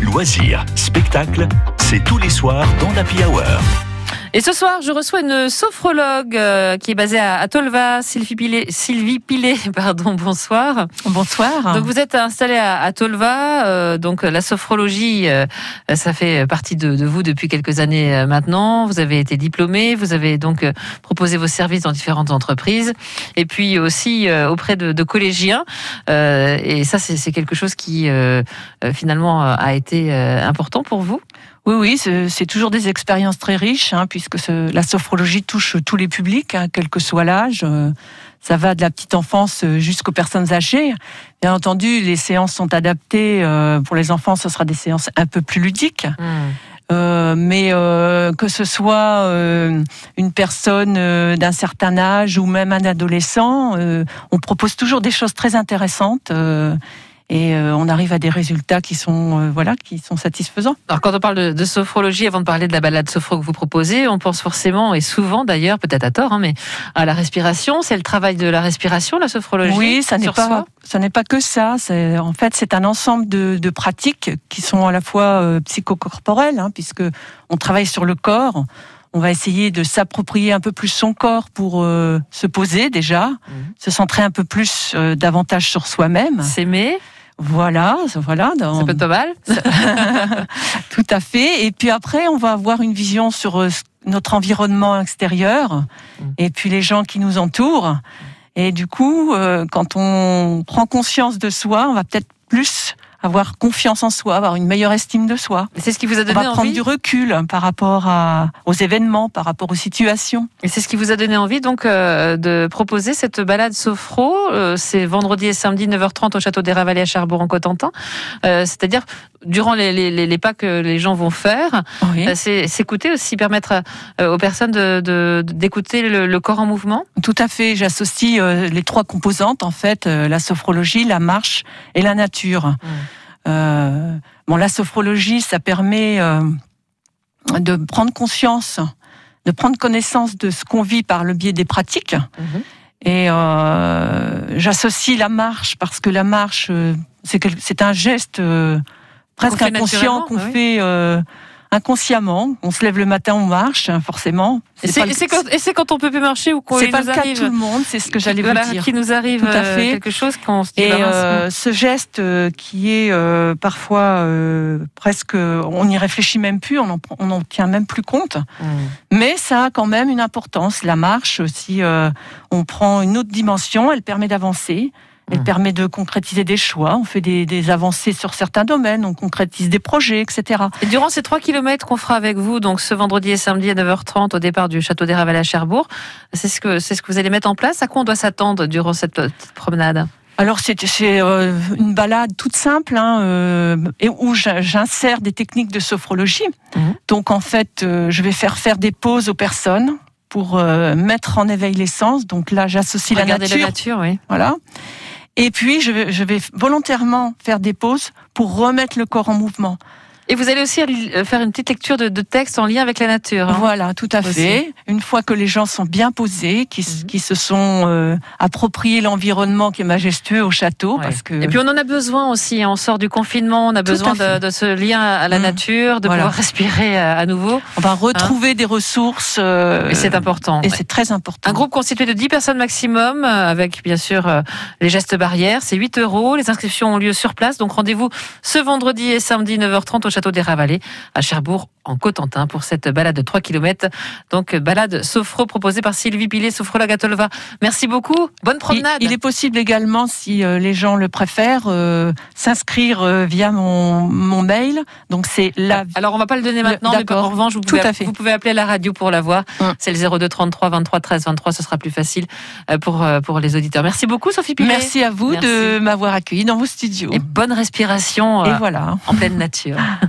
Loisirs, spectacles, c'est tous les soirs dans l'Happy Hour. Et ce soir, je reçois une sophrologue euh, qui est basée à, à Tolva, Sylvie Pilet. Sylvie Pilet, pardon, bonsoir. Bonsoir. Donc vous êtes installée à, à Tolva, euh, donc la sophrologie, euh, ça fait partie de, de, vous depuis quelques années maintenant. Vous avez été diplômée, vous avez donc proposé vos services dans différentes entreprises, et puis aussi auprès de, de collégiens. et ça, c'est quelque chose qui finalement a été important pour vous? Oui, oui, c'est toujours des expériences très riches, hein, puisque ce, la sophrologie touche tous les publics, hein, quel que soit l'âge. Euh, ça va de la petite enfance jusqu'aux personnes âgées. Bien entendu, les séances sont adaptées. Euh, pour les enfants, ce sera des séances un peu plus ludiques. Mmh. Euh, mais euh, que ce soit euh, une personne euh, d'un certain âge ou même un adolescent, euh, on propose toujours des choses très intéressantes et euh, on arrive à des résultats qui sont euh, voilà qui sont satisfaisants. Alors quand on parle de, de, sophrologie, avant de parler de la balade sophro que vous proposez, on pense forcément et souvent d'ailleurs, peut-être à tort, hein, mais à la respiration. C'est le travail de la respiration, la sophrologie. Oui, ça n'est pas ça n'est pas que ça. En fait c'est un ensemble de, de, pratiques qui sont à la fois euh, psychocorporelles, hein, puisque on travaille sur le corps on va essayer de s'approprier un peu plus son corps pour euh, se poser déjà, mmh. se centrer un peu plus euh, davantage sur soi-même. S'aimer. Voilà, voilà. Dans... Ça peut être pas mal. Tout à fait. Et puis après, on va avoir une vision sur euh, notre environnement extérieur mmh. et puis les gens qui nous entourent. Et du coup, euh, quand on prend conscience de soi, on va peut-être plus avoir confiance en soi, avoir une meilleure estime de soi. C'est ce qui vous a donné On va prendre envie du recul par rapport à, aux événements, par rapport aux situations. Et c'est ce qui vous a donné envie donc euh, de proposer cette balade sophro. Euh, c'est vendredi et samedi 9h30 au château des Ravalets à Cherbourg en Cotentin. Euh, C'est-à-dire durant les, les, les, pas que les gens vont faire, oui. C'est s'écouter aussi, permettre aux personnes d'écouter de, de, le, le, corps en mouvement. Tout à fait. J'associe les trois composantes en fait la sophrologie, la marche et la nature. Mmh. Euh, bon, la sophrologie, ça permet euh, de prendre conscience, de prendre connaissance de ce qu'on vit par le biais des pratiques. Mmh. Et euh, j'associe la marche parce que la marche, euh, c'est un geste euh, presque inconscient qu'on fait inconsciemment. On se lève le matin, on marche, hein, forcément. Et c'est quand, quand on peut plus marcher ou qu'on C'est pas le cas de tout le monde, c'est ce que j'allais voilà, vous dire. Qui nous arrive tout à fait. quelque chose qu'on se dit. Et euh, ce geste euh, qui est euh, parfois euh, presque, on n'y réfléchit même plus, on n'en tient même plus compte. Mm. Mais ça a quand même une importance. La marche, si euh, on prend une autre dimension, elle permet d'avancer. Elle mmh. permet de concrétiser des choix. On fait des, des, avancées sur certains domaines, on concrétise des projets, etc. Et durant ces trois kilomètres qu'on fera avec vous, donc ce vendredi et samedi à 9h30 au départ du château des Ravalets à Cherbourg, c'est ce que c'est ce que vous allez mettre en place. À quoi on doit s'attendre durant cette petite promenade? Alors c'est euh, une balade toute simple hein, euh, et où j'insère des techniques de sophrologie. Mmh. Donc en fait, euh, je vais faire faire des pauses aux personnes pour mettre en éveil les sens. Donc là, j'associe la nature. la nature, oui. Voilà. Et puis, je vais, volontairement faire des pauses pour remettre le corps en mouvement. Et vous allez aussi faire une petite lecture de, de texte en lien avec la nature. Hein voilà, tout à aussi. fait. Une fois que les gens sont bien posés, qui, mmh. qui se sont euh, appropriés l'environnement qui est majestueux au château, ouais. parce que et puis on en a besoin aussi. On sort du confinement, on a tout besoin de, de, ce lien à la mmh. nature, de voilà. pouvoir respirer à, nouveau. On va retrouver hein des ressources. Euh, et c'est important. Et ouais. c'est très important. Un groupe constitué de 10 personnes maximum, avec bien sûr euh, les gestes barrières. C'est 8 euros. Les inscriptions ont lieu sur place. Donc rendez-vous ce vendredi et samedi 9h30 au château Château des Ravalets à Cherbourg en Cotentin pour cette balade de 3 km. Donc balade sophro proposée par Sylvie Pilet, sophrologue à Tolva. Merci beaucoup. Bonne promenade. Il, il est possible également, si euh, les gens le préfèrent, euh, s'inscrire euh, via mon, mon, mail. Donc c'est la. Alors on va pas le donner maintenant, le, mais en revanche vous pouvez, Tout à fait. vous pouvez appeler la radio pour la voir. Hum. C'est le 02 33 23 13 23. Ce sera plus facile pour pour les auditeurs. Merci beaucoup Sophie Pilet. Merci à vous Merci. de m'avoir accueilli dans vos studios. Et bonne respiration. Et voilà. En pleine nature.